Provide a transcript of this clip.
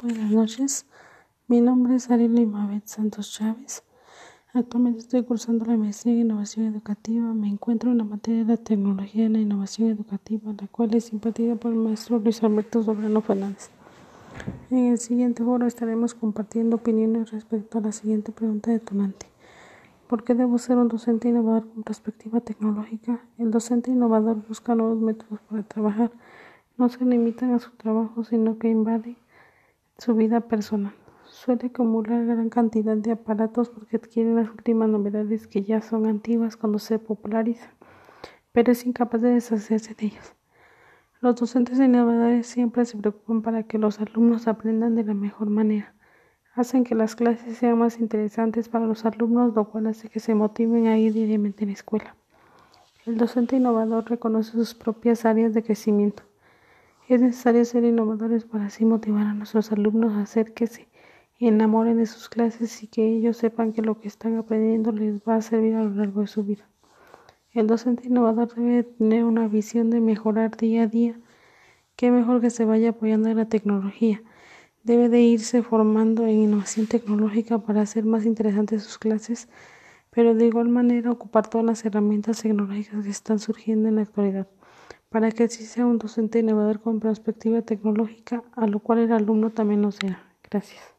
Buenas noches, mi nombre es Ariel Limabet Santos Chávez. Actualmente estoy cursando la maestría en innovación educativa. Me encuentro en la materia de la tecnología en la innovación educativa, la cual es impartida por el maestro Luis Alberto Sobrano Fernández. En el siguiente foro estaremos compartiendo opiniones respecto a la siguiente pregunta detonante. ¿Por qué debo ser un docente innovador con perspectiva tecnológica? El docente innovador busca nuevos métodos para trabajar. No se limitan a su trabajo, sino que invade su vida personal. Suele acumular gran cantidad de aparatos porque adquiere las últimas novedades que ya son antiguas cuando se popularizan, pero es incapaz de deshacerse de ellas. Los docentes innovadores siempre se preocupan para que los alumnos aprendan de la mejor manera. Hacen que las clases sean más interesantes para los alumnos, lo cual hace que se motiven a ir diariamente a la escuela. El docente innovador reconoce sus propias áreas de crecimiento es necesario ser innovadores para así motivar a nuestros alumnos a hacer que se enamoren de sus clases y que ellos sepan que lo que están aprendiendo les va a servir a lo largo de su vida. El docente innovador debe tener una visión de mejorar día a día. Qué mejor que se vaya apoyando en la tecnología. Debe de irse formando en innovación tecnológica para hacer más interesantes sus clases, pero de igual manera ocupar todas las herramientas tecnológicas que están surgiendo en la actualidad para que así sea un docente innovador con perspectiva tecnológica, a lo cual el alumno también lo sea. Gracias.